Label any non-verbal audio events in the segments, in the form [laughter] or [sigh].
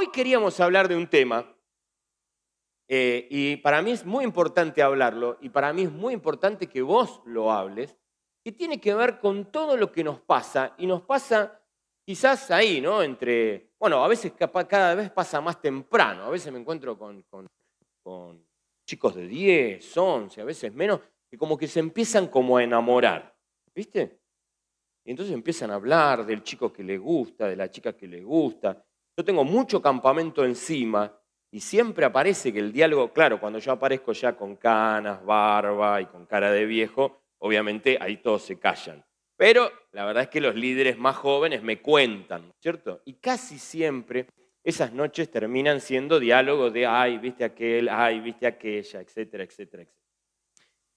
hoy queríamos hablar de un tema, eh, y para mí es muy importante hablarlo, y para mí es muy importante que vos lo hables, que tiene que ver con todo lo que nos pasa, y nos pasa quizás ahí, ¿no? Entre, bueno, a veces cada vez pasa más temprano, a veces me encuentro con, chicos de 10, 11, a veces menos, que como que se empiezan como a enamorar, ¿viste? Y entonces empiezan a hablar del chico que le gusta, de la chica que le gusta. Yo tengo mucho campamento encima y siempre aparece que el diálogo, claro, cuando yo aparezco ya con canas, barba y con cara de viejo, obviamente ahí todos se callan. Pero la verdad es que los líderes más jóvenes me cuentan, ¿cierto? Y casi siempre esas noches terminan siendo diálogos de, ay, viste aquel, ay, viste aquella, etcétera, etcétera, etcétera.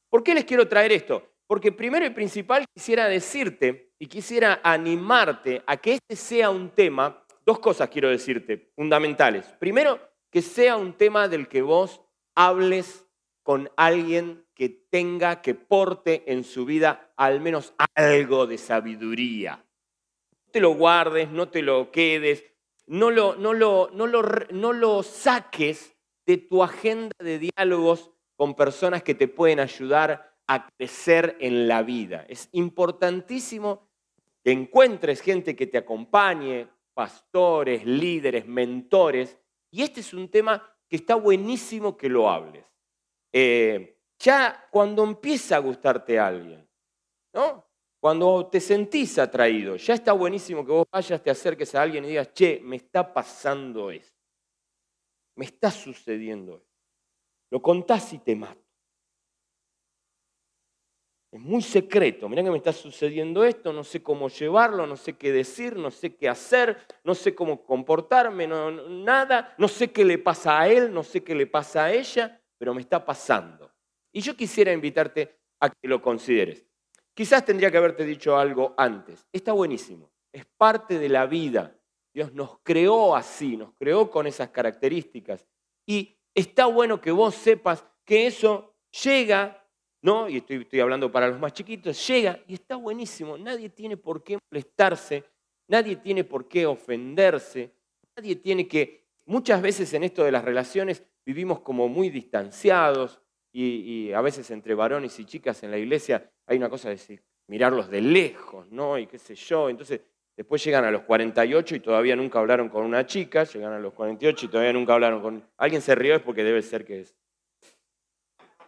¿Por qué les quiero traer esto? Porque primero y principal quisiera decirte y quisiera animarte a que este sea un tema, dos cosas quiero decirte, fundamentales. Primero, que sea un tema del que vos hables con alguien que tenga, que porte en su vida al menos algo de sabiduría. No te lo guardes, no te lo quedes, no lo, no lo, no lo, no lo saques de tu agenda de diálogos con personas que te pueden ayudar a crecer en la vida. Es importantísimo que encuentres gente que te acompañe, pastores, líderes, mentores. Y este es un tema que está buenísimo que lo hables. Eh, ya cuando empieza a gustarte alguien, ¿no? Cuando te sentís atraído, ya está buenísimo que vos vayas, te acerques a alguien y digas, che, me está pasando esto. Me está sucediendo esto. Lo contás y te mato. Es muy secreto. Mirá que me está sucediendo esto, no sé cómo llevarlo, no sé qué decir, no sé qué hacer, no sé cómo comportarme, nada, no sé qué le pasa a él, no sé qué le pasa a ella, pero me está pasando. Y yo quisiera invitarte a que lo consideres. Quizás tendría que haberte dicho algo antes. Está buenísimo. Es parte de la vida. Dios nos creó así, nos creó con esas características. Y está bueno que vos sepas que eso llega ¿no? Y estoy, estoy hablando para los más chiquitos, llega y está buenísimo. Nadie tiene por qué molestarse, nadie tiene por qué ofenderse, nadie tiene que... Muchas veces en esto de las relaciones vivimos como muy distanciados y, a veces entre varones y chicas en la iglesia hay una cosa de mirarlos de lejos, ¿no? Y qué sé yo. Entonces después llegan a los 48 y todavía nunca hablaron con una chica, llegan a los 48 y todavía nunca hablaron con... Alguien se rió es porque debe ser que es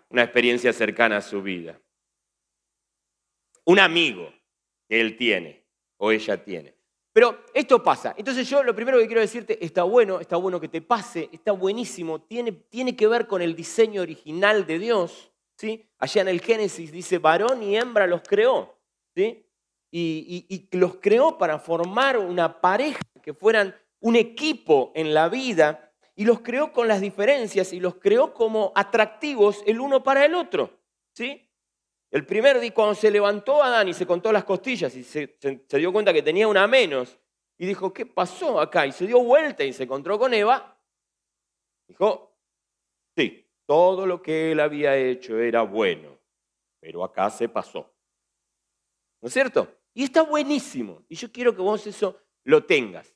una experiencia cercana a su vida. Un amigo que él tiene o ella tiene. Pero esto pasa. Entonces yo lo primero que quiero decirte, está bueno, está bueno que te pase, está buenísimo, tiene, tiene que ver con el diseño original de Dios. ¿sí? Allá en el Génesis dice, varón y hembra los creó. ¿sí? Y, y los creó para formar una pareja, que fueran un equipo en la vida y los creó con las diferencias y los creó como atractivos el uno para el otro. ¿sí? El primer día, cuando se levantó Adán y se contó las costillas y se, se, dio cuenta que tenía una menos, y dijo, ¿qué pasó acá? Y se dio vuelta y se encontró con Eva, dijo, sí, todo lo que él había hecho era bueno, pero acá se pasó. ¿No es cierto? Y está buenísimo. Y yo quiero que vos eso lo tengas.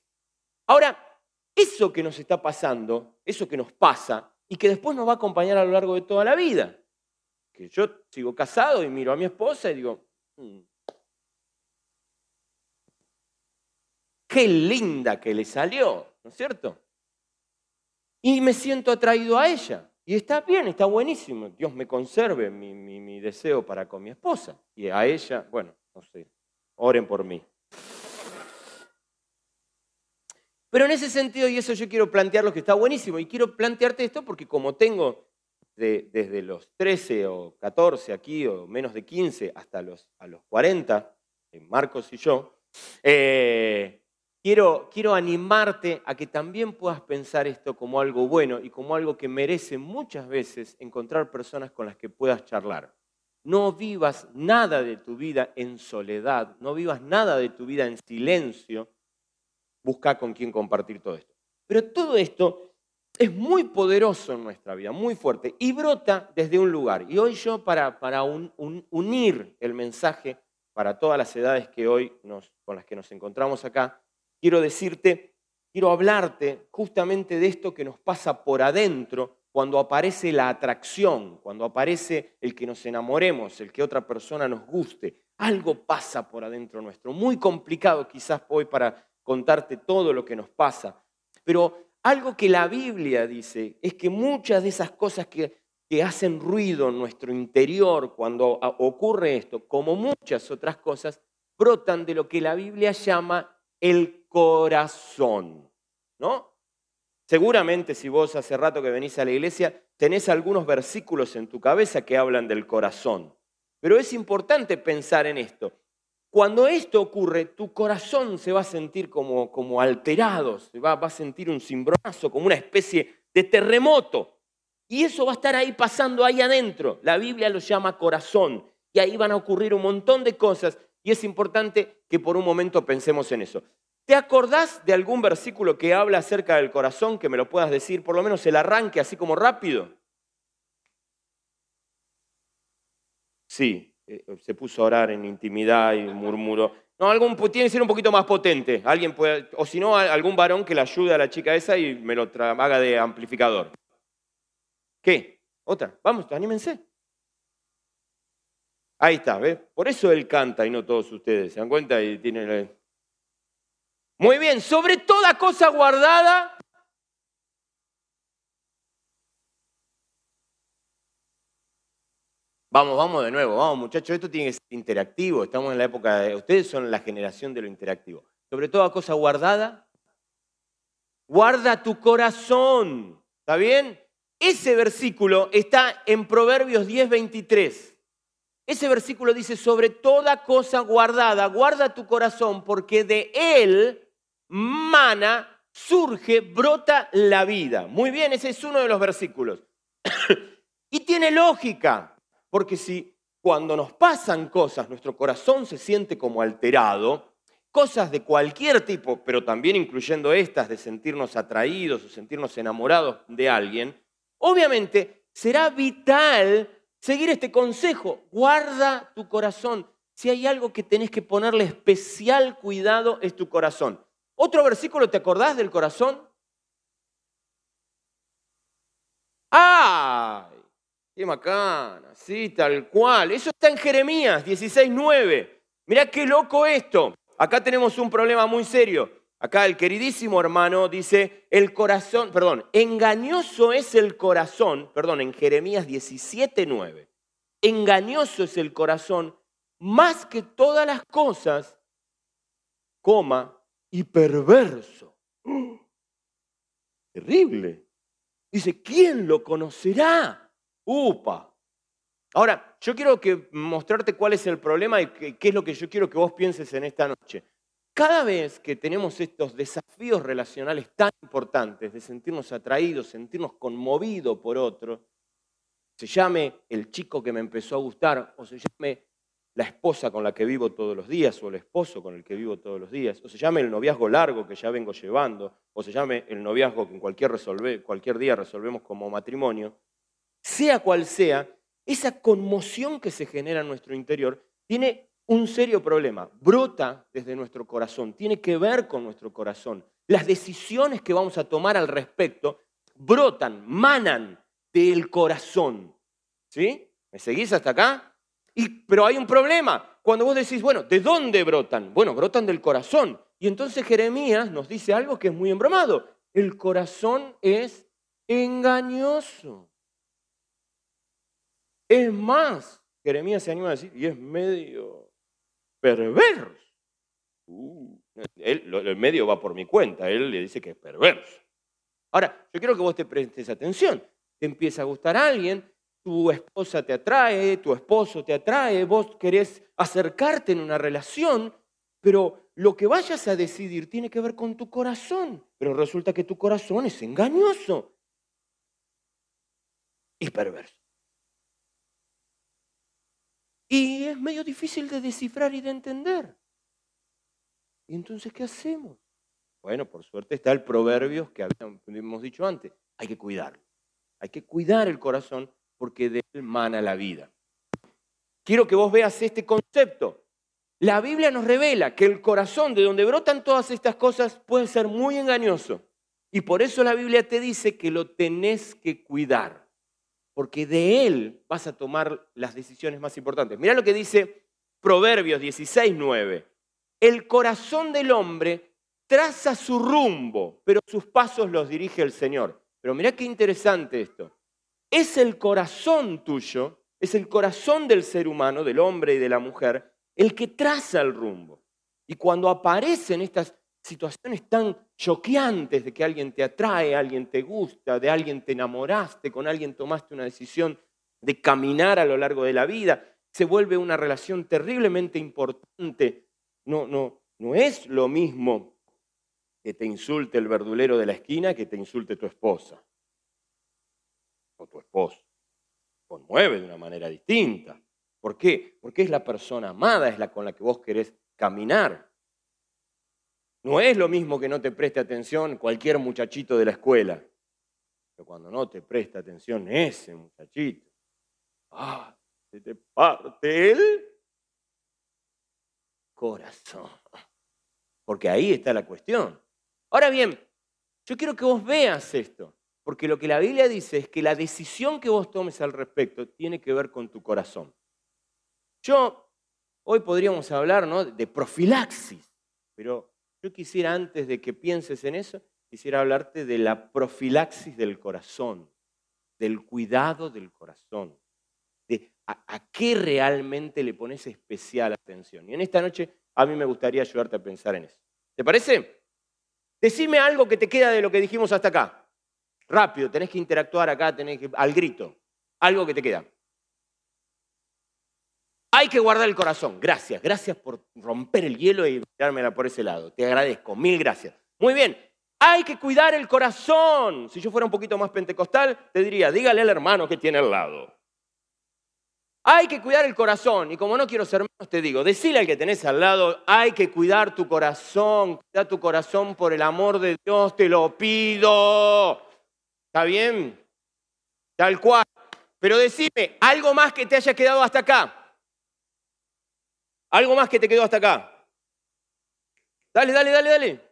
Ahora, eso que nos está pasando, eso que nos pasa y que después nos va a acompañar a lo largo de toda la vida. Que yo sigo casado y miro a mi esposa y digo, mm, qué linda que le salió, ¿no es cierto? Y me siento atraído a ella. Y está bien, está buenísimo. Dios me conserve mi, mi deseo para con mi esposa. Y a ella, bueno, no sé, oren por mí. Pero en ese sentido, y eso yo quiero plantear lo que está buenísimo, y quiero plantearte esto porque como tengo desde los 13 o 14 aquí, o menos de 15 hasta los, a los 40, Marcos y yo, eh, quiero, quiero animarte a que también puedas pensar esto como algo bueno y como algo que merece muchas veces encontrar personas con las que puedas charlar. No vivas nada de tu vida en soledad, no vivas nada de tu vida en silencio, busca con quién compartir todo esto. Pero todo esto es muy poderoso en nuestra vida, muy fuerte, y brota desde un lugar. Y hoy yo, para, unir el mensaje para todas las edades que hoy con las que nos encontramos acá, quiero decirte quiero hablarte justamente de esto que nos pasa por adentro cuando aparece la atracción, cuando aparece el que nos enamoremos, el que otra persona nos guste. Algo pasa por adentro nuestro. Muy complicado quizás hoy para contarte todo lo que nos pasa. Pero algo que la Biblia dice es que muchas de esas cosas que, que hacen ruido en nuestro interior cuando ocurre esto, como muchas otras cosas, brotan de lo que la Biblia llama el corazón, ¿no? Seguramente si vos hace rato que venís a la iglesia, tenés algunos versículos en tu cabeza que hablan del corazón. Pero es importante pensar en esto. Cuando esto ocurre, tu corazón se va a sentir como, como alterado, se va, va a sentir un cimbronazo, como una especie de terremoto. Y eso va a estar ahí pasando ahí adentro. La Biblia lo llama corazón. Y ahí van a ocurrir un montón de cosas. Y es importante que por un momento pensemos en eso. ¿Te acordás de algún versículo que habla acerca del corazón que me lo puedas decir, por lo menos el arranque así como rápido? Sí, eh, se puso a orar en intimidad y murmuró. No, tiene que ser un poquito más potente. Alguien puede, o si no, algún varón que le ayude a la chica esa y me lo haga de amplificador. ¿Qué? Otra. Vamos, anímense. Ahí está, ¿ves? Por eso él canta y no todos ustedes. ¿Se dan cuenta? Y tiene muy bien, sobre toda cosa guardada. Vamos, vamos de nuevo, vamos muchachos, esto tiene que ser interactivo, estamos en la época de... Ustedes son la generación de lo interactivo. Sobre toda cosa guardada, guarda tu corazón, ¿está bien? Ese versículo está en Proverbios 10:23. Ese versículo dice, sobre toda cosa guardada, guarda tu corazón, porque de él mana, surge, brota la vida. Muy bien, ese es uno de los versículos. [coughs] y tiene lógica, porque si cuando nos pasan cosas, nuestro corazón se siente como alterado, cosas de cualquier tipo, pero también incluyendo estas de sentirnos atraídos o sentirnos enamorados de alguien, obviamente será vital seguir este consejo. Guarda tu corazón. Si hay algo que tenés que ponerle especial cuidado es tu corazón. Otro versículo, ¿te acordás del corazón? ¡Ay! ¡Qué macana! Sí, tal cual. Eso está en Jeremías 16.9. Mirá qué loco esto. Acá tenemos un problema muy serio. Acá el queridísimo hermano dice, el corazón, perdón, engañoso es el corazón, perdón, en Jeremías 17.9. Engañoso es el corazón más que todas las cosas, coma, y perverso. Terrible. Dice, ¿quién lo conocerá? Upa. Ahora, yo quiero que mostrarte cuál es el problema y qué es lo que yo quiero que vos pienses en esta noche. Cada vez que tenemos estos desafíos relacionales tan importantes de sentirnos atraídos, sentirnos conmovidos por otro, se llame el chico que me empezó a gustar o se llame la esposa con la que vivo todos los días o el esposo con el que vivo todos los días, o se llame el noviazgo largo que ya vengo llevando, o se llame el noviazgo que en cualquier, cualquier día resolvemos como matrimonio, sea cual sea, esa conmoción que se genera en nuestro interior tiene un serio problema, brota desde nuestro corazón, tiene que ver con nuestro corazón. Las decisiones que vamos a tomar al respecto brotan, manan del corazón. ¿Sí? ¿Me seguís hasta acá? pero hay un problema. Cuando vos decís, bueno, ¿de dónde brotan? Bueno, brotan del corazón. Y entonces Jeremías nos dice algo que es muy embromado. El corazón es engañoso. Es más, Jeremías se anima a decir, y es medio perverso. Uh, el medio va por mi cuenta, él le dice que es perverso. Ahora, yo quiero que vos te prestes atención. Te empieza a gustar a alguien, tu esposa te atrae, tu esposo te atrae, vos querés acercarte en una relación, pero lo que vayas a decidir tiene que ver con tu corazón, pero resulta que tu corazón es engañoso y perverso. Y es medio difícil de descifrar y de entender. ¿Y entonces qué hacemos? Bueno, por suerte está el proverbio que habíamos dicho antes. Hay que cuidarlo. Hay que cuidar el corazón porque de él mana la vida. Quiero que vos veas este concepto. la Biblia nos revela que el corazón de donde brotan todas estas cosas puede ser muy engañoso. Y por eso la Biblia te dice que lo tenés que cuidar, porque de él vas a tomar las decisiones más importantes. Mira lo que dice Proverbios 16, 9. El corazón del hombre traza su rumbo, pero sus pasos los dirige el Señor. Pero mira qué interesante esto. Es el corazón tuyo, es el corazón del ser humano, del hombre y de la mujer, el que traza el rumbo. Y cuando aparecen estas situaciones tan choqueantes de que alguien te atrae, alguien te gusta, de alguien te enamoraste, con alguien tomaste una decisión de caminar a lo largo de la vida, se vuelve una relación terriblemente importante. No, no, no es lo mismo que te insulte el verdulero de la esquina que te insulte tu esposa o tu esposo. Conmueve de una manera distinta. ¿Por qué? Porque es la persona amada, es la con la que vos querés caminar. No es lo mismo que no te preste atención cualquier muchachito de la escuela. Pero cuando no te presta atención ese muchachito, ah, se te parte el corazón. Porque ahí está la cuestión. Ahora bien, yo quiero que vos veas esto, porque lo que la Biblia dice es que la decisión que vos tomes al respecto tiene que ver con tu corazón. Yo, hoy podríamos hablar ¿no? de profilaxis, pero yo quisiera antes de que pienses en eso, quisiera hablarte de la profilaxis del corazón, del cuidado del corazón, de a, qué realmente le pones especial atención. Y en esta noche a mí me gustaría ayudarte a pensar en eso. ¿Te parece? Decime algo que te queda de lo que dijimos hasta acá. Rápido, tenés que interactuar acá, tenés que, al grito. Algo que te queda. Hay que guardar el corazón. Gracias, gracias por romper el hielo y tirármela por ese lado. Te agradezco, mil gracias. Muy bien, hay que cuidar el corazón. Si yo fuera un poquito más pentecostal, te diría, dígale al hermano que tiene al lado. Hay que cuidar el corazón. Y como no quiero ser menos, te digo, decile al que tenés al lado, hay que cuidar tu corazón. Cuida tu corazón por el amor de Dios, te lo pido. ¿Está bien? Tal cual. Pero decime, algo más que te haya quedado hasta acá. Algo más que te quedó hasta acá. Dale, dale, dale, dale.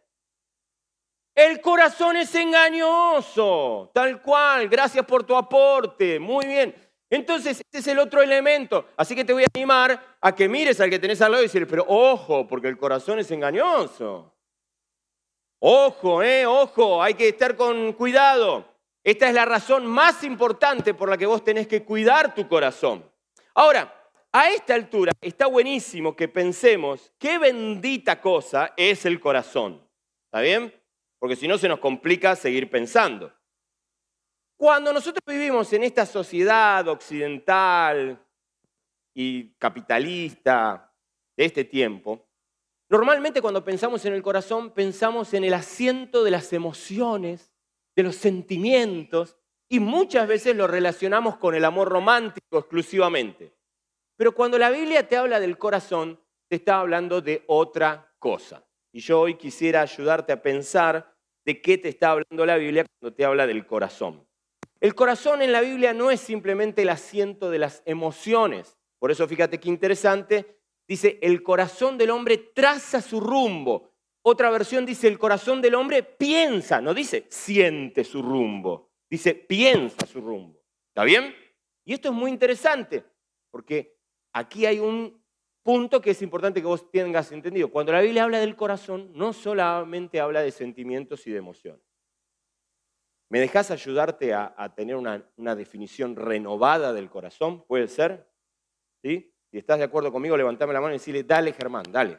El corazón es engañoso, tal cual. Gracias por tu aporte. Muy bien. Entonces, este es el otro elemento. Así que te voy a animar a que mires al que tenés al lado y decirle, pero ojo, porque el corazón es engañoso. Ojo, eh, ojo, hay que estar con cuidado. Esta es la razón más importante por la que vos tenés que cuidar tu corazón. Ahora, a esta altura está buenísimo que pensemos qué bendita cosa es el corazón. ¿Está bien? Porque si no se nos complica seguir pensando. Cuando nosotros vivimos en esta sociedad occidental y capitalista de este tiempo, normalmente cuando pensamos en el corazón pensamos en el asiento de las emociones, de los sentimientos, y muchas veces lo relacionamos con el amor romántico exclusivamente. Pero cuando la Biblia te habla del corazón, te está hablando de otra cosa. Y yo hoy quisiera ayudarte a pensar de qué te está hablando la Biblia cuando te habla del corazón. El corazón en la Biblia no es simplemente el asiento de las emociones. Por eso fíjate qué interesante. Dice, el corazón del hombre traza su rumbo. Otra versión dice, el corazón del hombre piensa, no dice siente su rumbo, dice piensa su rumbo. ¿Está bien? Y esto es muy interesante, porque aquí hay un punto que es importante que vos tengas entendido. Cuando la Biblia habla del corazón, no solamente habla de sentimientos y de emociones. ¿Me dejas ayudarte a, tener una, definición renovada del corazón? ¿Puede ser? ¿Sí? Si estás de acuerdo conmigo, levantame la mano y decirle, dale Germán, dale.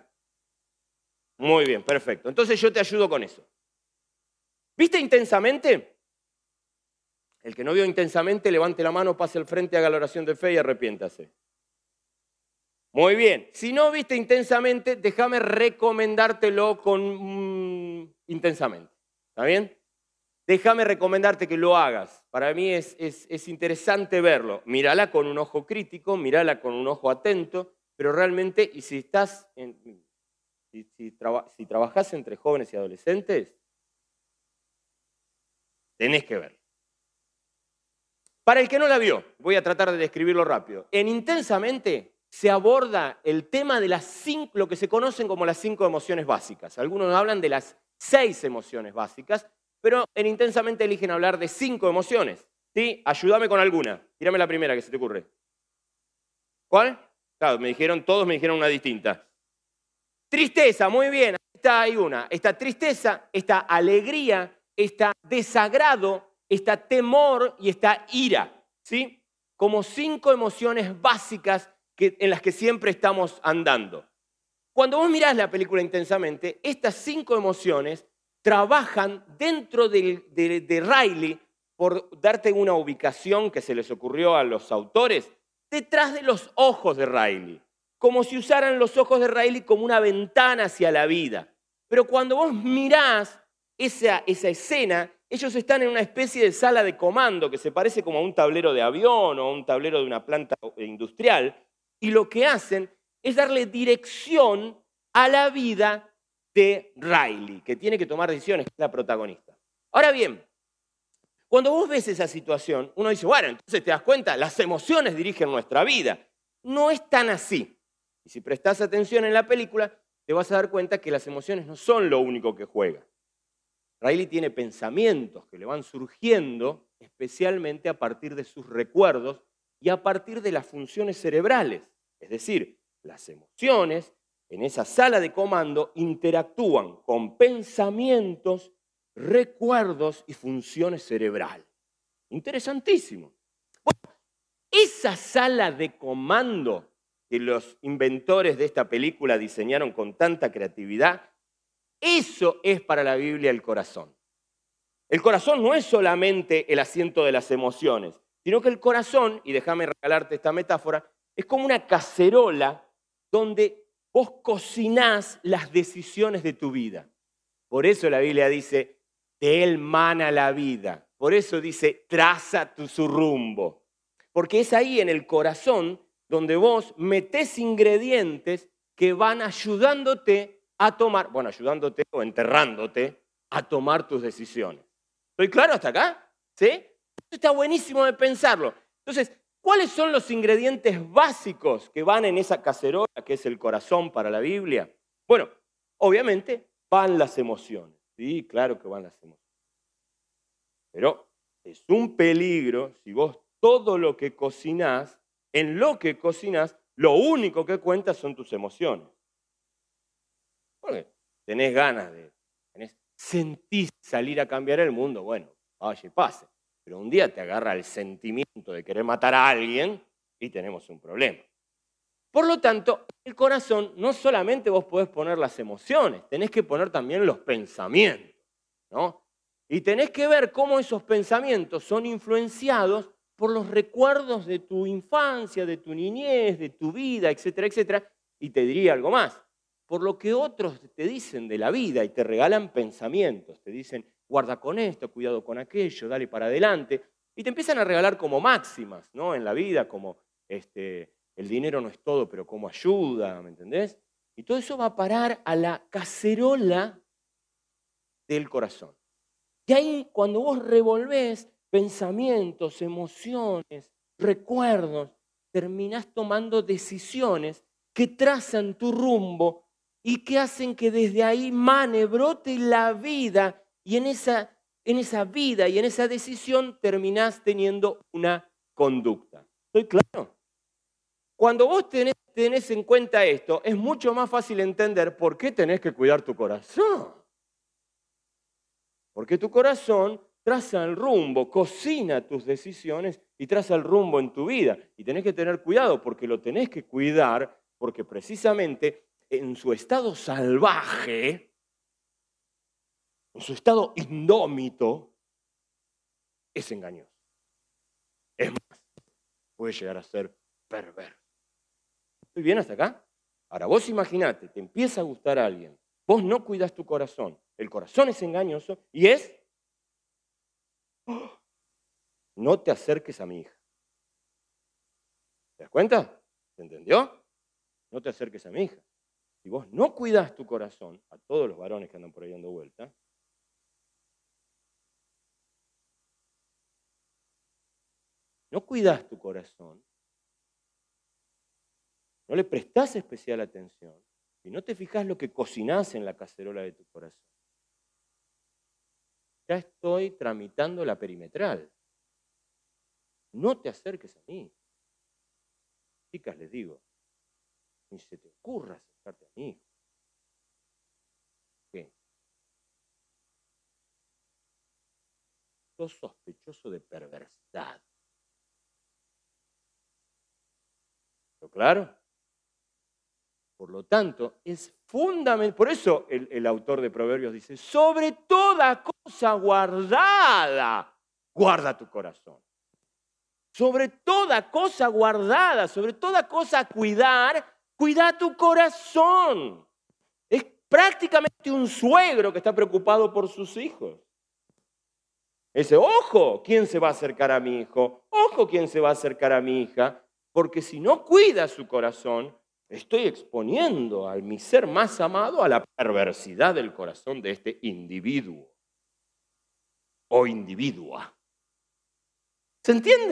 Muy bien, perfecto. Entonces yo te ayudo con eso. ¿Viste intensamente? El que no vio intensamente, levante la mano, pase al frente, haga la oración de fe y arrepiéntase. Muy bien. Si no viste intensamente, déjame recomendártelo con mm, intensamente. ¿Está bien? Déjame recomendarte que lo hagas. Para mí es, es, interesante verlo. Mírala con un ojo crítico, mírala con un ojo atento, pero realmente, y si estás, si, si trabajas entre jóvenes y adolescentes, tenés que verlo. Para el que no la vio, voy a tratar de describirlo rápido. En intensamente se aborda el tema de las cinco, lo que se conocen como las cinco emociones básicas. Algunos hablan de las seis emociones básicas, pero en Intensamente eligen hablar de cinco emociones. ¿Sí? Ayúdame con alguna. Tírame la primera que se te ocurre. ¿Cuál? Claro, me dijeron, todos me dijeron una distinta. Tristeza, muy bien, está hay una. Esta tristeza, esta alegría, esta desagrado, esta temor y esta ira. ¿Sí? Como cinco emociones básicas en las que siempre estamos andando. Cuando vos mirás la película intensamente, estas cinco emociones trabajan dentro de, de Riley, por darte una ubicación que se les ocurrió a los autores, detrás de los ojos de Riley, como si usaran los ojos de Riley como una ventana hacia la vida. Pero cuando vos mirás esa, esa escena, ellos están en una especie de sala de comando que se parece como a un tablero de avión o a un tablero de una planta industrial, y lo que hacen es darle dirección a la vida de Riley, que tiene que tomar decisiones, que es la protagonista. Ahora bien, cuando vos ves esa situación, uno dice, bueno, entonces te das cuenta, las emociones dirigen nuestra vida. No es tan así. Y si prestás atención en la película, te vas a dar cuenta que las emociones no son lo único que juega. Riley tiene pensamientos que le van surgiendo especialmente a partir de sus recuerdos y a partir de las funciones cerebrales. Es decir, las emociones en esa sala de comando interactúan con pensamientos, recuerdos y funciones cerebrales. Interesantísimo. Bueno, esa sala de comando que los inventores de esta película diseñaron con tanta creatividad, eso es para la Biblia el corazón. El corazón no es solamente el asiento de las emociones, sino que el corazón, y déjame regalarte esta metáfora, es como una cacerola donde vos cocinás las decisiones de tu vida. Por eso la Biblia dice, de él mana la vida. Por eso dice, traza tu, su rumbo. Porque es ahí en el corazón donde vos metés ingredientes que van ayudándote a tomar, bueno, ayudándote o enterrándote a tomar tus decisiones. ¿Estoy claro hasta acá? ¿Sí? Está buenísimo de pensarlo. Entonces, ¿cuáles son los ingredientes básicos que van en esa cacerola que es el corazón para la Biblia? Bueno, obviamente van las emociones. Sí, claro que van las emociones. Pero es un peligro si vos todo lo que cocinás, en lo que cocinás, lo único que cuenta son tus emociones. Porque tenés ganas de, tenés, sentís salir a cambiar el mundo, bueno, vaya pase. Pero un día te agarra el sentimiento de querer matar a alguien y tenemos un problema. Por lo tanto, el corazón no solamente vos podés poner las emociones, tenés que poner también los pensamientos, ¿no? Y tenés que ver cómo esos pensamientos son influenciados por los recuerdos de tu infancia, de tu niñez, de tu vida, etcétera, etcétera. Y te diría algo más, por lo que otros te dicen de la vida y te regalan pensamientos, te dicen, guarda con esto, cuidado con aquello, dale para adelante. Y te empiezan a regalar como máximas, ¿no? En la vida, como este, el dinero no es todo, pero como ayuda, ¿me entendés? Y todo eso va a parar a la cacerola del corazón. Y ahí, cuando vos revolvés pensamientos, emociones, recuerdos, terminás tomando decisiones que trazan tu rumbo y que hacen que desde ahí mane, brote la vida y en esa, en esa vida y en esa decisión terminás teniendo una conducta. ¿Estoy claro? Cuando vos tenés, tenés en cuenta esto, es mucho más fácil entender por qué tenés que cuidar tu corazón. Porque tu corazón traza el rumbo, cocina tus decisiones y traza el rumbo en tu vida. Y tenés que tener cuidado porque lo tenés que cuidar porque precisamente en su estado salvaje, en su estado indómito, es engañoso. Es más, puede llegar a ser perverso. ¿Estoy bien hasta acá? Ahora, vos imaginate, te empieza a gustar a alguien, vos no cuidas tu corazón, el corazón es engañoso y es, no te acerques a mi hija. ¿Te das cuenta? ¿Se entendió? No te acerques a mi hija. Si vos no cuidas tu corazón, a todos los varones que andan por ahí dando vuelta, no cuidas tu corazón, no le prestás especial atención, si no te fijas lo que cocinás en la cacerola de tu corazón, ya estoy tramitando la perimetral. No te acerques a mí. Chicas, les digo, ni se te ocurra acercarte a mí. ¿Qué? Sos sospechoso de perversidad. ¿Lo claro? Por lo tanto, es fundamental, por eso el, el, autor de Proverbios dice, sobre toda cosa guardada, guarda tu corazón. Sobre toda cosa guardada, sobre toda cosa a cuidar, cuida tu corazón. Es prácticamente un suegro que está preocupado por sus hijos. Ese, ojo, ¿quién se va a acercar a mi hijo? Ojo, ¿quién se va a acercar a mi hija? Porque si no cuida su corazón, estoy exponiendo a mi ser más amado a la perversidad del corazón de este individuo o individua. ¿Se entiende?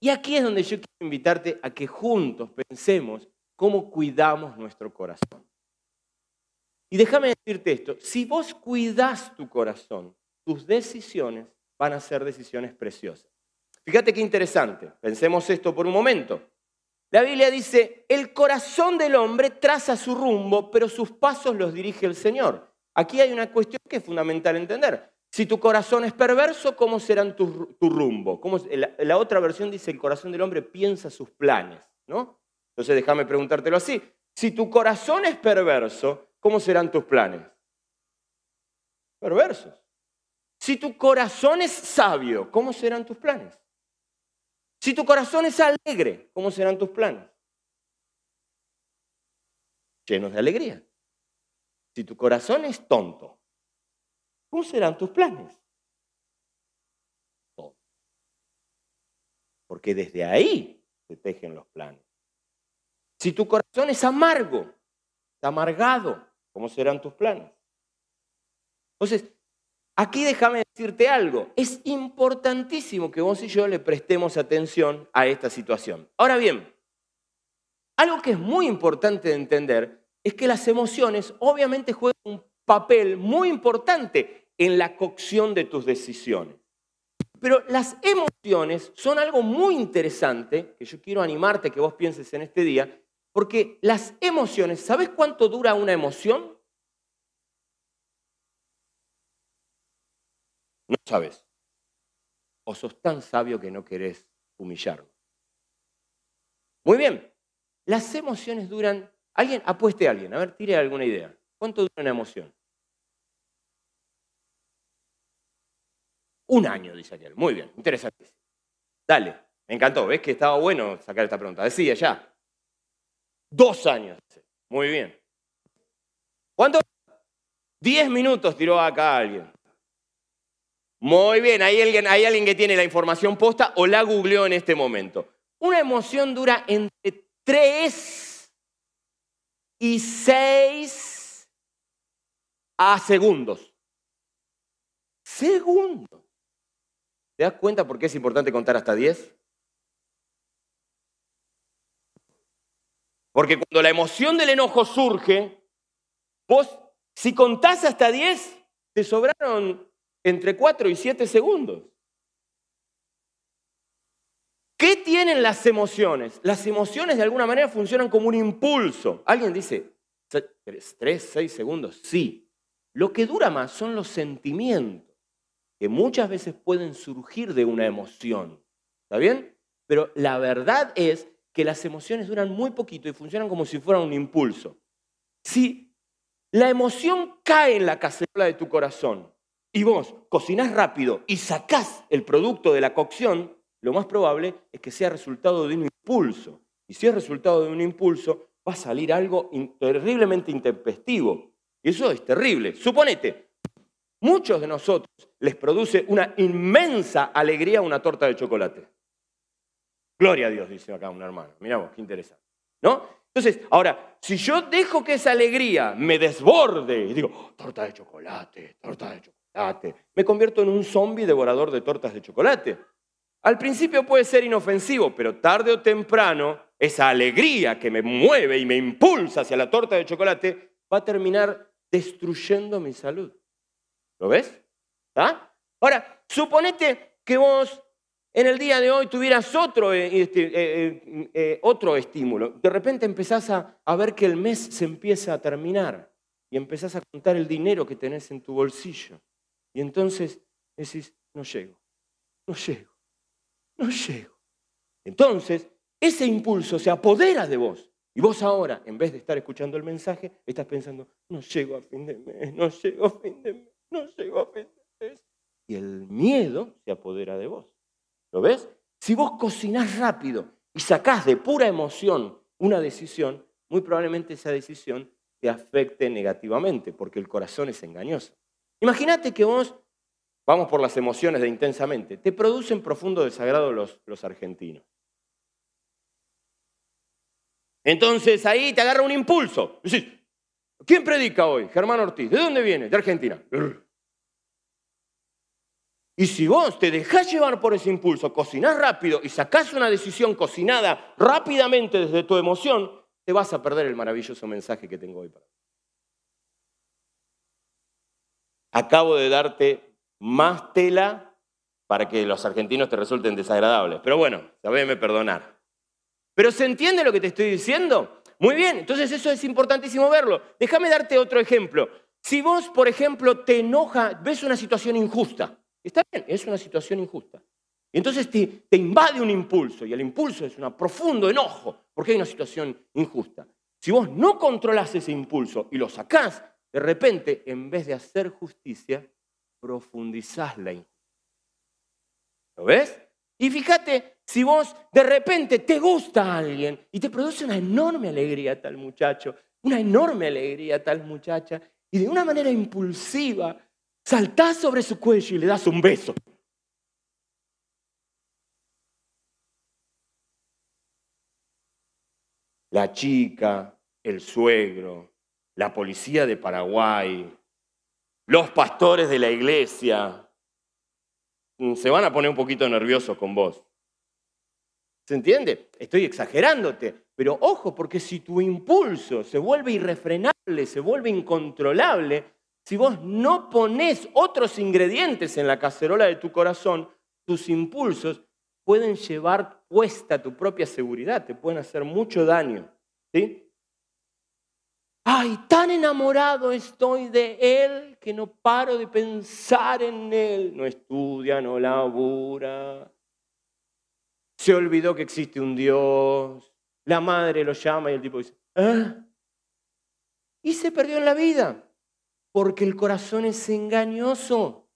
Y aquí es donde yo quiero invitarte a que juntos pensemos cómo cuidamos nuestro corazón. Y déjame decirte esto, si vos cuidas tu corazón, tus decisiones van a ser decisiones preciosas. Fíjate qué interesante, pensemos esto por un momento. La Biblia dice, el corazón del hombre traza su rumbo, pero sus pasos los dirige el Señor. Aquí hay una cuestión que es fundamental entender. Si tu corazón es perverso, ¿cómo será tu, rumbo? la, otra versión dice, el corazón del hombre piensa sus planes, ¿no? Entonces déjame preguntártelo así. Si tu corazón es perverso, ¿cómo serán tus planes? Perversos. Si tu corazón es sabio, ¿cómo serán tus planes? Si tu corazón es alegre, ¿cómo serán tus planes? Llenos de alegría. Si tu corazón es tonto, ¿cómo serán tus planes? Tonto. Porque desde ahí se tejen los planes. Si tu corazón es amargo, amargado, ¿cómo serán tus planes? Entonces, Aquí déjame decirte algo, es importantísimo que vos y yo le prestemos atención a esta situación. Ahora bien, algo que es muy importante de entender es que las emociones obviamente juegan un papel muy importante en la cocción de tus decisiones. Pero las emociones son algo muy interesante, que yo quiero animarte a que vos pienses en este día, porque las emociones, ¿sabes cuánto dura una emoción? No sabes. O sos tan sabio que no querés humillarlo. Muy bien. Las emociones duran. Alguien, apueste a alguien. A ver, tire alguna idea. ¿Cuánto dura una emoción? Un año, dice Ariel. Muy bien, interesante. Dale, me encantó. ¿Ves que estaba bueno sacar esta pregunta? Decía ya. Dos años. Muy bien. ¿Cuánto? Diez minutos tiró acá alguien. Muy bien, hay alguien, alguien que tiene la información posta o la googleó en este momento. Una emoción dura entre 3 y 6 a segundos. Segundos. ¿Te das cuenta por qué es importante contar hasta 10? Porque cuando la emoción del enojo surge, vos, si contás hasta 10, te sobraron entre 4 y 7 segundos. ¿Qué tienen las emociones? Las emociones de alguna manera funcionan como un impulso. Alguien dice, 3, 6 segundos. Sí. Lo que dura más son los sentimientos, que muchas veces pueden surgir de una emoción. ¿Está bien? Pero la verdad es que las emociones duran muy poquito y funcionan como si fueran un impulso. Si la emoción cae en la cacerola de tu corazón y vos cocinás rápido y sacás el producto de la cocción, lo más probable es que sea resultado de un impulso. Y si es resultado de un impulso, va a salir algo terriblemente intempestivo. Y eso es terrible. Suponete, muchos de nosotros les produce una inmensa alegría una torta de chocolate. Gloria a Dios, dice acá un hermano. Miramos, qué interesante. ¿No? Entonces, ahora, si yo dejo que esa alegría me desborde y digo, oh, torta de chocolate, torta de chocolate me convierto en un zombie devorador de tortas de chocolate. Al principio puede ser inofensivo, pero tarde o temprano esa alegría que me mueve y me impulsa hacia la torta de chocolate, va a terminar destruyendo mi salud. ¿Lo ves? ¿Ah? Ahora, suponete que vos en el día de hoy tuvieras otro, eh, este, eh, eh, otro estímulo. De repente empezás a, a ver que el mes se empieza a terminar y empezás a contar el dinero que tenés en tu bolsillo. Y entonces decís, no llego, no llego, no llego. Entonces, ese impulso se apodera de vos. Y vos ahora, en vez de estar escuchando el mensaje, estás pensando, no llego a fin de mes, no llego a fin de mes, no llego a fin de mes. Y el miedo se apodera de vos. ¿Lo ves? Si vos cocinás rápido y sacás de pura emoción una decisión, muy probablemente esa decisión te afecte negativamente, porque el corazón es engañoso. Imagínate que vos, vamos por las emociones de intensamente, te producen profundo desagrado los, los argentinos. Entonces ahí te agarra un impulso. ¿quién predica hoy? Germán Ortiz. ¿De dónde viene? De Argentina. Y si vos te dejás llevar por ese impulso, cocinás rápido y sacás una decisión cocinada rápidamente desde tu emoción, te vas a perder el maravilloso mensaje que tengo hoy para ti. Acabo de darte más tela para que los argentinos te resulten desagradables. Pero bueno, sabeme perdonar. Pero ¿se entiende lo que te estoy diciendo? Muy bien, entonces eso es importantísimo verlo. Déjame darte otro ejemplo. Si vos, por ejemplo, te enoja, ves una situación injusta, está bien, es una situación injusta. Entonces te, te invade un impulso, y el impulso es un profundo enojo, porque hay una situación injusta. Si vos no controlas ese impulso y lo sacás, de repente, en vez de hacer justicia, profundizás la injusticia. ¿Lo ves? Y fíjate, si vos de repente te gusta a alguien y te produce una enorme alegría tal muchacho, una enorme alegría tal muchacha, y de una manera impulsiva saltás sobre su cuello y le das un beso. La chica, el suegro, la policía de Paraguay, los pastores de la iglesia, Mm, se van a poner un poquito nerviosos con vos. ¿Se entiende? Estoy exagerándote, pero ojo, porque si tu impulso se vuelve irrefrenable, se vuelve incontrolable, si vos no pones otros ingredientes en la cacerola de tu corazón, tus impulsos pueden llevar puesta tu propia seguridad, te pueden hacer mucho daño. ¿sí? Ay, tan enamorado estoy de Él que no paro de pensar en Él. No estudia, no labura. Se olvidó que existe un Dios. La madre lo llama y el tipo dice, ¿Ah? Y se perdió en la vida. Porque el corazón es engañoso.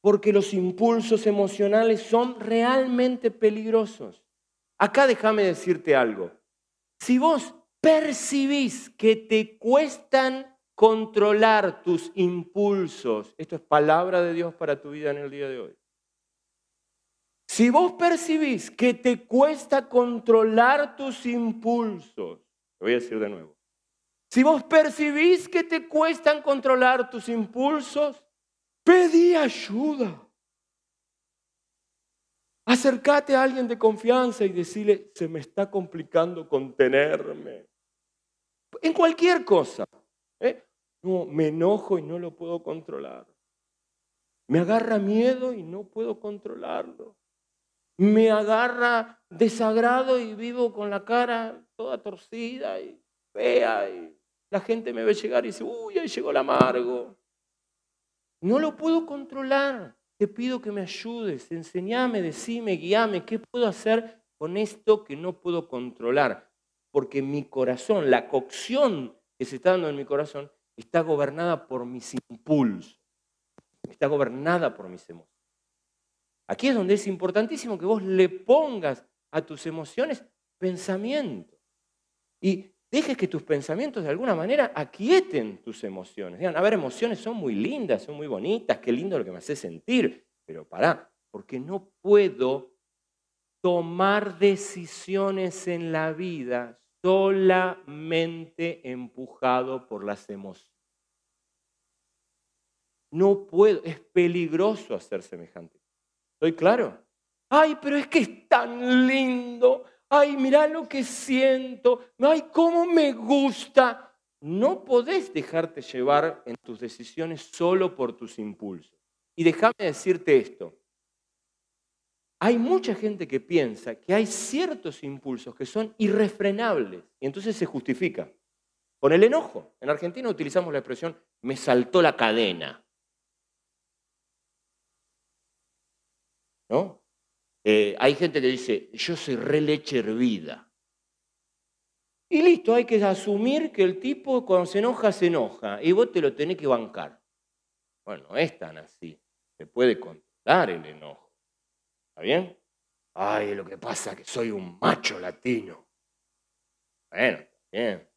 Porque los impulsos emocionales son realmente peligrosos. Acá déjame decirte algo. Si vos percibís que te cuestan controlar tus impulsos, esto es palabra de Dios para tu vida en el día de hoy. Si vos percibís que te cuesta controlar tus impulsos, lo voy a decir de nuevo. Si vos percibís que te cuestan controlar tus impulsos, pedí ayuda. Acércate a alguien de confianza y decirle, se me está complicando contenerme en cualquier cosa. ¿eh? No, me enojo y no lo puedo controlar. Me agarra miedo y no puedo controlarlo. Me agarra desagrado y vivo con la cara toda torcida y fea y la gente me ve llegar y dice, uy, ahí llegó el amargo. No lo puedo controlar. Te pido que me ayudes, enseñame, decime, guíame, ¿qué puedo hacer con esto que no puedo controlar? Porque mi corazón, la cocción que se está dando en mi corazón, está gobernada por mis impulsos, está gobernada por mis emociones. Aquí es donde es importantísimo que vos le pongas a tus emociones pensamiento y dejes que tus pensamientos de alguna manera aquieten tus emociones. Digan, a ver, emociones son muy lindas, son muy bonitas, qué lindo lo que me hace sentir, pero pará, porque no puedo tomar decisiones en la vida solamente empujado por las emociones. No puedo, es peligroso hacer semejante. ¿Estoy claro? Ay, pero es que es tan lindo. ay, mirá lo que siento, ay, cómo me gusta. No podés dejarte llevar en tus decisiones solo por tus impulsos. Y déjame decirte esto. Hay mucha gente que piensa que hay ciertos impulsos que son irrefrenables y entonces se justifica. Con el enojo. En Argentina utilizamos la expresión me saltó la cadena. ¿No? Eh, hay gente que dice, yo soy re leche hervida. Y listo, hay que asumir que el tipo cuando se enoja, se enoja. Y vos te lo tenés que bancar. Bueno, no es tan así. Se puede controlar el enojo. ¿Está bien? Ay, lo que pasa es que soy un macho latino. Bueno, bien.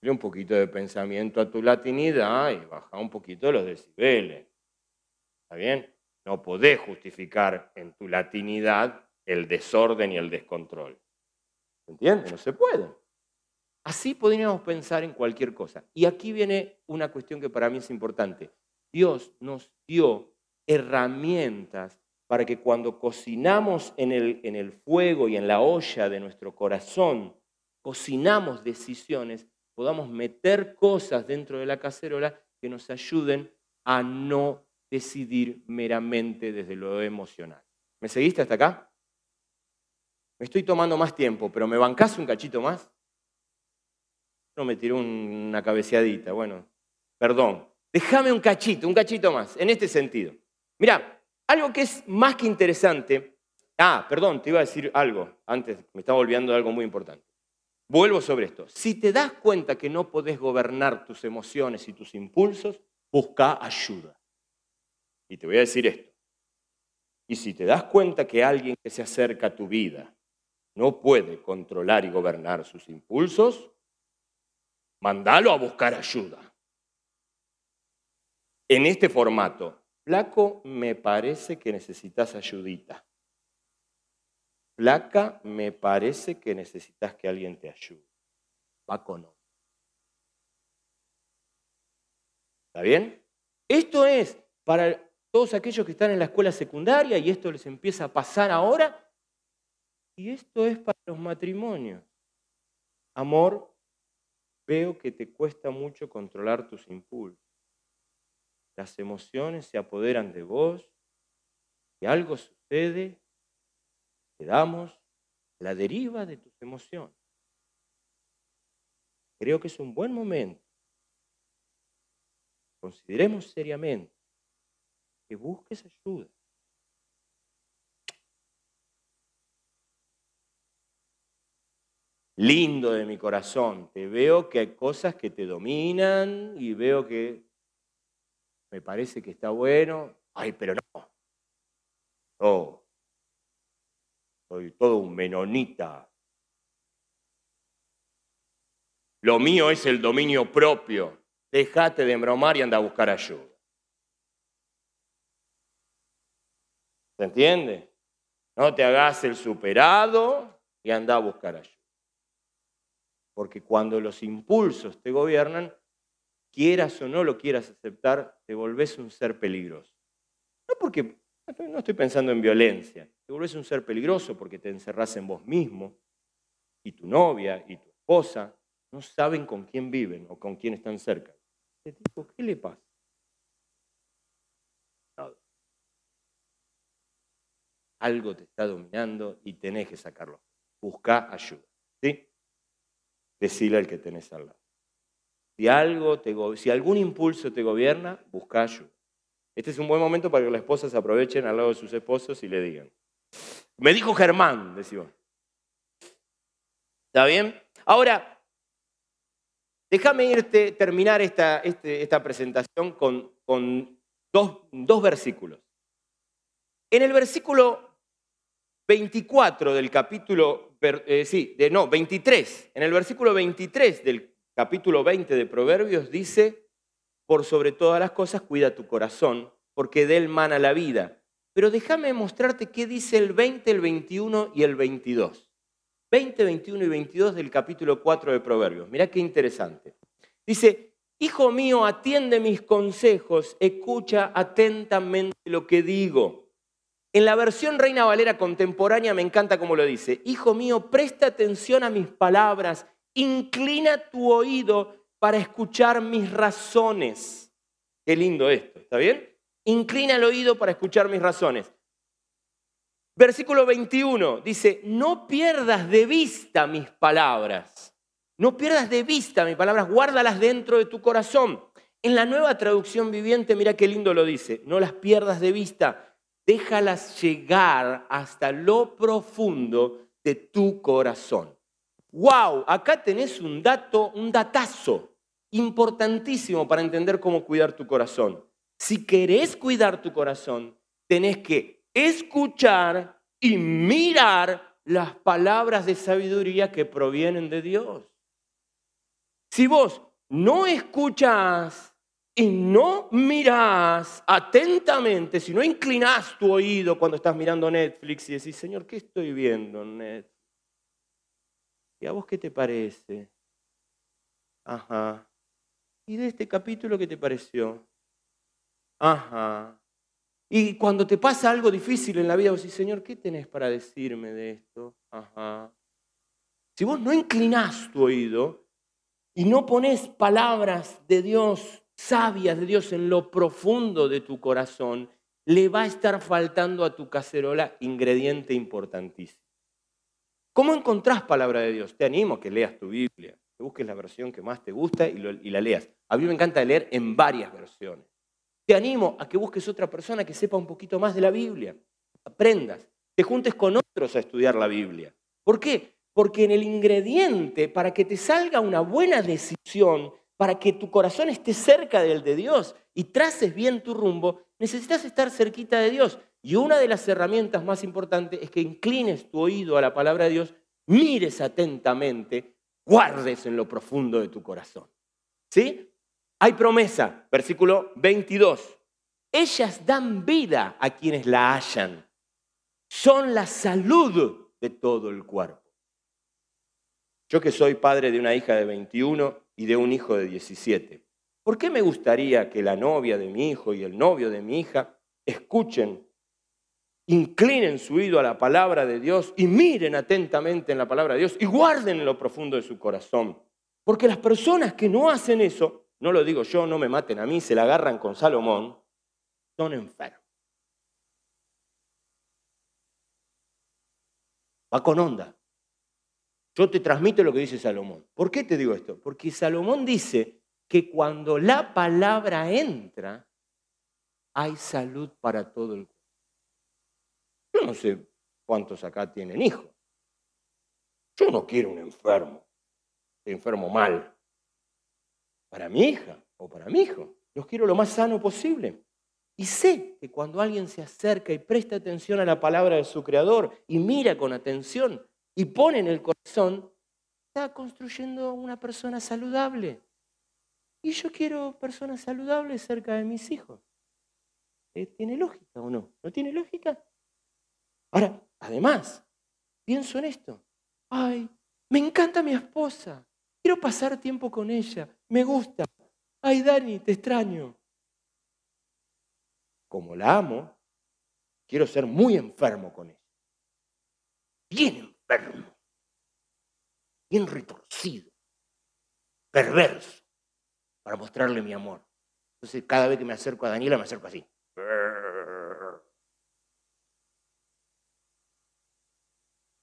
Dale un poquito de pensamiento a tu latinidad y baja un poquito los decibeles. ¿Está bien? No podés justificar en tu latinidad el desorden y el descontrol. ¿Entiendes? No se puede. Así podríamos pensar en cualquier cosa. Y aquí viene una cuestión que para mí es importante. Dios nos dio herramientas para que cuando cocinamos en el, en el fuego y en la olla de nuestro corazón, cocinamos decisiones, podamos meter cosas dentro de la cacerola que nos ayuden a no decidir meramente desde lo emocional. ¿Me seguiste hasta acá? Me estoy tomando más tiempo, pero ¿me bancás un cachito más? No me tiró una cabeceadita, bueno, perdón. Déjame un cachito, un cachito más, en este sentido. Mira, algo que es más que interesante. Ah, perdón, te iba a decir algo antes, me estaba olvidando de algo muy importante. Vuelvo sobre esto. Si te das cuenta que no podés gobernar tus emociones y tus impulsos, busca ayuda. Y te voy a decir esto. Y si te das cuenta que alguien que se acerca a tu vida no puede controlar y gobernar sus impulsos, mandalo a buscar ayuda. En este formato, flaco, me parece que necesitas ayudita. Flaca, me parece que necesitas que alguien te ayude. Va con ¿Está bien? Esto es para todos aquellos que están en la escuela secundaria y esto les empieza a pasar ahora. Y esto es para los matrimonios. Amor, veo que te cuesta mucho controlar tus impulsos. Las emociones se apoderan de vos y algo sucede, quedamos la deriva de tus emociones. Creo que es un buen momento. Consideremos seriamente que busques ayuda. Lindo de mi corazón, te veo que hay cosas que te dominan y veo que me parece que está bueno. Ay, pero no. Oh, soy todo un menonita. Lo mío es el dominio propio. Déjate de embromar y anda a buscar ayuda. ¿Se entiende? No te hagas el superado y anda a buscar ayuda. Porque cuando los impulsos te gobiernan, quieras o no lo quieras aceptar, te volvés un ser peligroso. No porque, no estoy pensando en violencia, te volvés un ser peligroso porque te encerrás en vos mismo y tu novia y tu esposa no saben con quién viven o con quién están cerca. ¿qué le pasa? algo te está dominando y tenés que sacarlo. Busca ayuda. ¿Sí? Decile al que tenés al lado. Si, algo te, si algún impulso te gobierna, busca ayuda. Este es un buen momento para que las esposas aprovechen al lado de sus esposos y le digan. Me dijo Germán, decimos. ¿Está bien? Ahora, déjame irte, terminar esta, este, esta presentación con, con dos, dos versículos. En el versículo 24 del capítulo, eh, sí, de, no, 23, en el versículo 23 del capítulo 20 de Proverbios dice, por sobre todas las cosas cuida tu corazón, porque de él mana la vida. Pero déjame mostrarte qué dice el 20, el 21 y el 22. 20, 21 y 22 del capítulo 4 de Proverbios. Mirá qué interesante. Dice, Hijo mío, atiende mis consejos, escucha atentamente lo que digo En la versión Reina Valera contemporánea me encanta como lo dice. Hijo mío, presta atención a mis palabras, inclina tu oído para escuchar mis razones. Qué lindo esto, ¿está bien? Inclina el oído para escuchar mis razones. Versículo 21 dice, no pierdas de vista mis palabras. No pierdas de vista mis palabras, guárdalas dentro de tu corazón. En la nueva traducción viviente, mira qué lindo lo dice, no las pierdas de vista, déjalas llegar hasta lo profundo de tu corazón. ¡Wow! Acá tenés un dato, un datazo importantísimo para entender cómo cuidar tu corazón. Si querés cuidar tu corazón, tenés que escuchar y mirar las palabras de sabiduría que provienen de Dios. Si vos no escuchas y no mirás atentamente, si no inclinás tu oído cuando estás mirando Netflix y decís, Señor, ¿qué estoy viendo en Netflix? ¿Y a vos qué te parece? Ajá. ¿Y de este capítulo qué te pareció? Ajá. Y cuando te pasa algo difícil en la vida, vos decís, Señor, ¿qué tenés para decirme de esto? Ajá. Si vos no inclinás tu oído y no pones palabras de Dios, sabias de Dios en lo profundo de tu corazón, le va a estar faltando a tu cacerola ingrediente importantísimo. ¿Cómo encontrás palabra de Dios? Te animo a que leas tu Biblia, que busques la versión que más te gusta y, y la leas. A mí me encanta leer en varias versiones. Te animo a que busques otra persona que sepa un poquito más de la Biblia. Aprendas, te juntes con otros a estudiar la Biblia. ¿Por qué? Porque en el ingrediente, para que te salga una buena decisión, para que tu corazón esté cerca del de Dios y traces bien tu rumbo, necesitas estar cerquita de Dios. Y una de las herramientas más importantes es que inclines tu oído a la palabra de Dios, mires atentamente, guardes en lo profundo de tu corazón. ¿Sí? Hay promesa, versículo 22. Ellas dan vida a quienes la hallan. Son la salud de todo el cuerpo. Yo que soy padre de una hija de 21 y de un hijo de 17, ¿por qué me gustaría que la novia de mi hijo y el novio de mi hija escuchen, inclinen su oído a la palabra de Dios y miren atentamente en la palabra de Dios y guarden en lo profundo de su corazón? Porque las personas que no hacen eso no lo digo yo, no me maten a mí, se la agarran con Salomón, son enfermos. Va con onda. Yo te transmito lo que dice Salomón. ¿Por qué te digo esto? Porque Salomón dice que cuando la palabra entra, hay salud para todo el cuerpo. No sé cuántos acá tienen hijos. Yo no quiero un enfermo, enfermo mal para mi hija o para mi hijo. Los quiero lo más sano posible. Y sé que cuando alguien se acerca y presta atención a la palabra de su creador y mira con atención y pone en el corazón, está construyendo una persona saludable. Y yo quiero personas saludables cerca de mis hijos. Eh, ¿Tiene lógica o no? ¿No tiene lógica? Ahora, además, pienso en esto. Ay, me encanta mi esposa. Quiero pasar tiempo con ella. Me gusta. Ay, Dani, te extraño. Como la amo, quiero ser muy enfermo con ella. Bien enfermo. Bien retorcido. Perverso. Para mostrarle mi amor. Entonces, cada vez que me acerco a Daniela, me acerco así.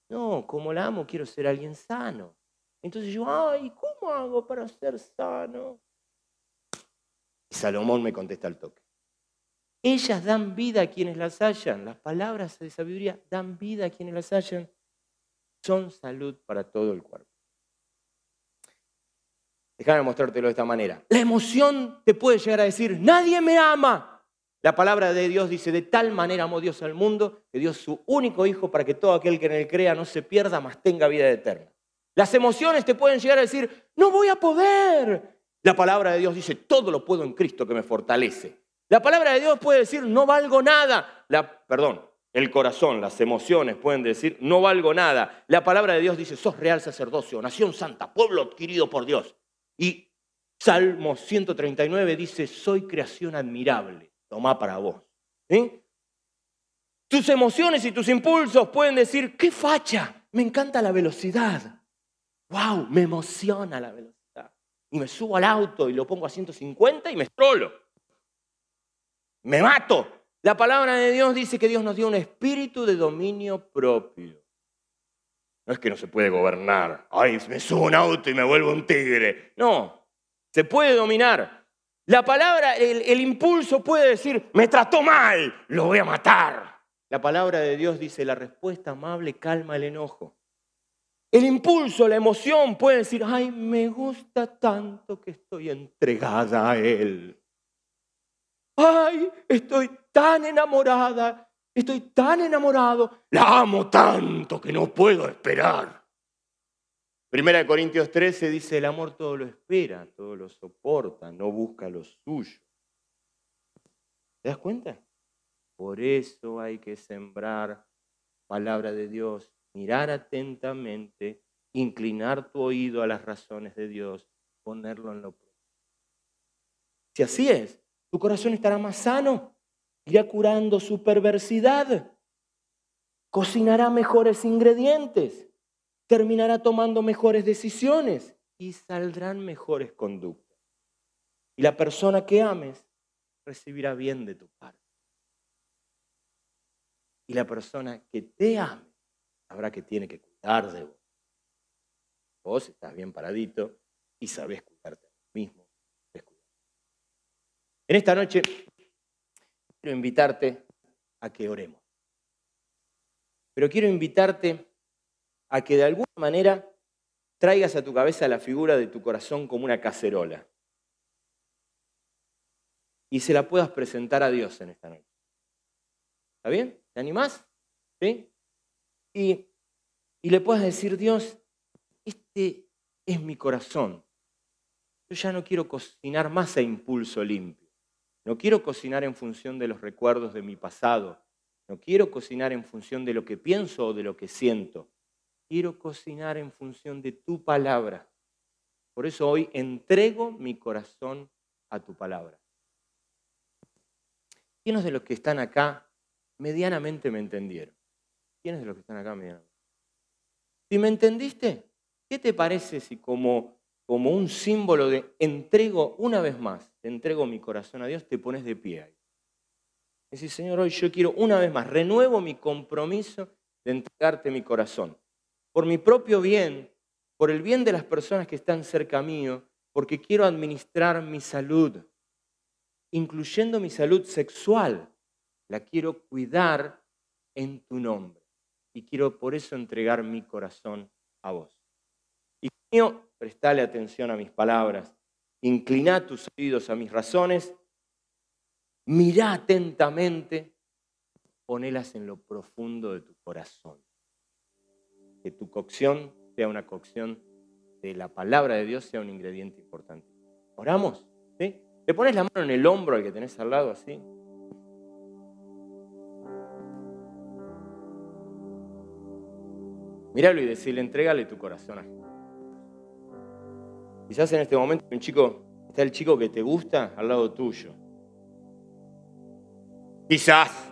No, como la amo, quiero ser alguien sano. Entonces yo, ay, ¿cómo hago para ser sano? Y Salomón me contesta al toque. Ellas dan vida a quienes las hallan. Las palabras de sabiduría dan vida a quienes las hallan. Son salud para todo el cuerpo. Déjame mostrártelo de esta manera. La emoción te puede llegar a decir, nadie me ama. La palabra de Dios dice, de tal manera amó Dios al mundo, que dio su único Hijo para que todo aquel que en él crea no se pierda, mas tenga vida eterna. Las emociones te pueden llegar a decir, no voy a poder. La palabra de Dios dice, todo lo puedo en Cristo que me fortalece. La palabra de Dios puede decir, no valgo nada. La, perdón, el corazón, las emociones pueden decir, no valgo nada. La palabra de Dios dice, sos real sacerdocio, nación santa, pueblo adquirido por Dios. Y Salmo 139 dice, soy creación admirable, tomá para vos. Tus emociones y tus impulsos pueden decir, qué facha, me encanta la velocidad. Wow, me emociona la velocidad. Y me subo al auto y lo pongo a 150 y me estrolo. Me mato. La palabra de Dios dice que Dios nos dio un espíritu de dominio propio. No es que no se puede gobernar. Ay, me subo un auto y me vuelvo un tigre. No, se puede dominar. La palabra, el, el impulso puede decir, me trató mal, lo voy a matar. La palabra de Dios dice, la respuesta amable calma el enojo. El impulso, la emoción puede decir, ay, me gusta tanto que estoy entregada a Él. Ay, estoy tan enamorada, estoy tan enamorado, la amo tanto que no puedo esperar. Primera de Corintios 13 dice, el amor todo lo espera, todo lo soporta, no busca lo suyo. ¿Te das cuenta? Por eso hay que sembrar palabra de Dios mirar atentamente, inclinar tu oído a las razones de Dios, ponerlo en lo propio. Si así es, tu corazón estará más sano, irá curando su perversidad, cocinará mejores ingredientes, terminará tomando mejores decisiones y saldrán mejores conductas. Y la persona que ames recibirá bien de tu parte. Y la persona que te ame habrá que tiene que cuidar de vos. Vos estás bien paradito y sabés cuidarte a ti mismo. En esta noche quiero invitarte a que oremos. Pero quiero invitarte a que de alguna manera traigas a tu cabeza la figura de tu corazón como una cacerola y se la puedas presentar a Dios en esta noche. ¿Está bien? ¿Te animás? ¿Sí? y, le puedas decir, Dios, este es mi corazón. Yo ya no quiero cocinar más a impulso limpio. No quiero cocinar en función de los recuerdos de mi pasado. No quiero cocinar en función de lo que pienso o de lo que siento. Quiero cocinar en función de tu palabra. Por eso hoy entrego mi corazón a tu palabra. ¿Quiénes de los que están acá medianamente me entendieron? ¿Quiénes de los que están acá me Si me entendiste, ¿qué te parece si como, como un símbolo de entrego una vez más, te entrego mi corazón a Dios, te pones de pie ahí? Decís, Señor, hoy yo quiero una vez más, renuevo mi compromiso de entregarte mi corazón. Por mi propio bien, por el bien de las personas que están cerca mío, porque quiero administrar mi salud, incluyendo mi salud sexual. La quiero cuidar en tu nombre y quiero por eso entregar mi corazón a vos. Y mío, prestale atención a mis palabras, inclina tus oídos a mis razones, mira atentamente, ponelas en lo profundo de tu corazón. Que tu cocción sea una cocción de la palabra de Dios, sea un ingrediente importante. Oramos, ¿sí? Le pones la mano en el hombro al que tenés al lado así. Míralo y decirle, entrégale tu corazón a Quizás en este momento un chico, está el chico que te gusta al lado tuyo. Quizás.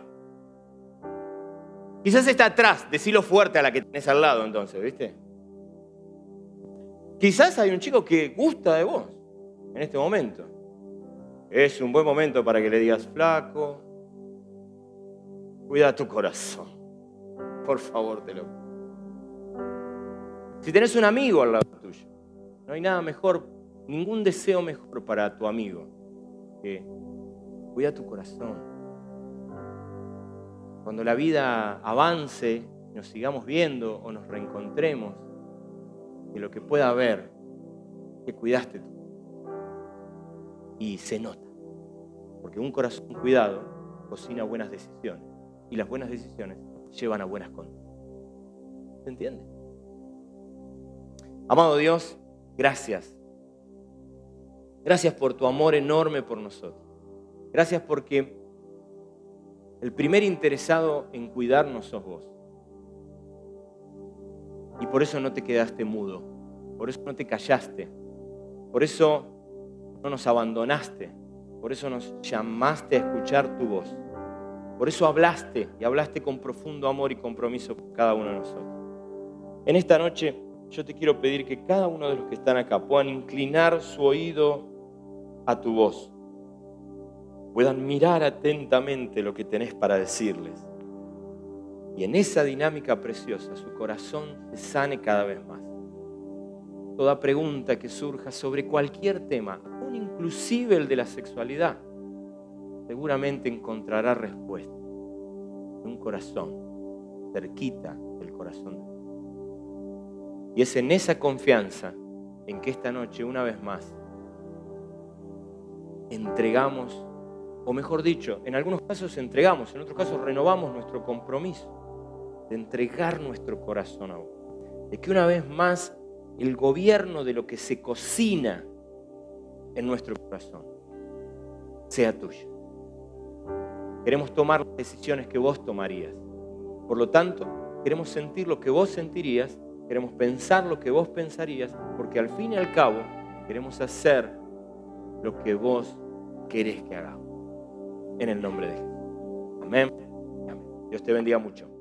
Quizás está atrás, decilo fuerte a la que tenés al lado entonces, ¿viste? Quizás hay un chico que gusta de vos en este momento. Es un buen momento para que le digas, flaco, cuida tu corazón. Por favor, te lo si tenés un amigo al lado tuyo, no hay nada mejor, ningún deseo mejor para tu amigo que cuida tu corazón. Cuando la vida avance, nos sigamos viendo o nos reencontremos, que lo que pueda haber, que cuidaste tú. Y se nota, porque un corazón cuidado cocina buenas decisiones y las buenas decisiones llevan a buenas conductas. ¿Se entiende? Amado Dios, gracias. Gracias por tu amor enorme por nosotros. Gracias porque el primer interesado en cuidarnos sos vos. Y por eso no te quedaste mudo. Por eso no te callaste. Por eso no nos abandonaste. Por eso nos llamaste a escuchar tu voz. Por eso hablaste y hablaste con profundo amor y compromiso con cada uno de nosotros. En esta noche yo te quiero pedir que cada uno de los que están acá puedan inclinar su oído a tu voz, puedan mirar atentamente lo que tenés para decirles. Y en esa dinámica preciosa su corazón se sane cada vez más. Toda pregunta que surja sobre cualquier tema, inclusive el de la sexualidad, seguramente encontrará respuesta en un corazón cerquita del corazón. Y es en esa confianza en que esta noche, una vez más, entregamos, o mejor dicho, en algunos casos entregamos, en otros casos renovamos nuestro compromiso de entregar nuestro corazón a vos. De que una vez más el gobierno de lo que se cocina en nuestro corazón sea tuyo. Queremos tomar las decisiones que vos tomarías. Por lo tanto, queremos sentir lo que vos sentirías, queremos pensar lo que vos pensarías, porque al fin y al cabo queremos hacer lo que vos querés que hagamos. En el nombre de Jesús. Amén. Dios te bendiga mucho.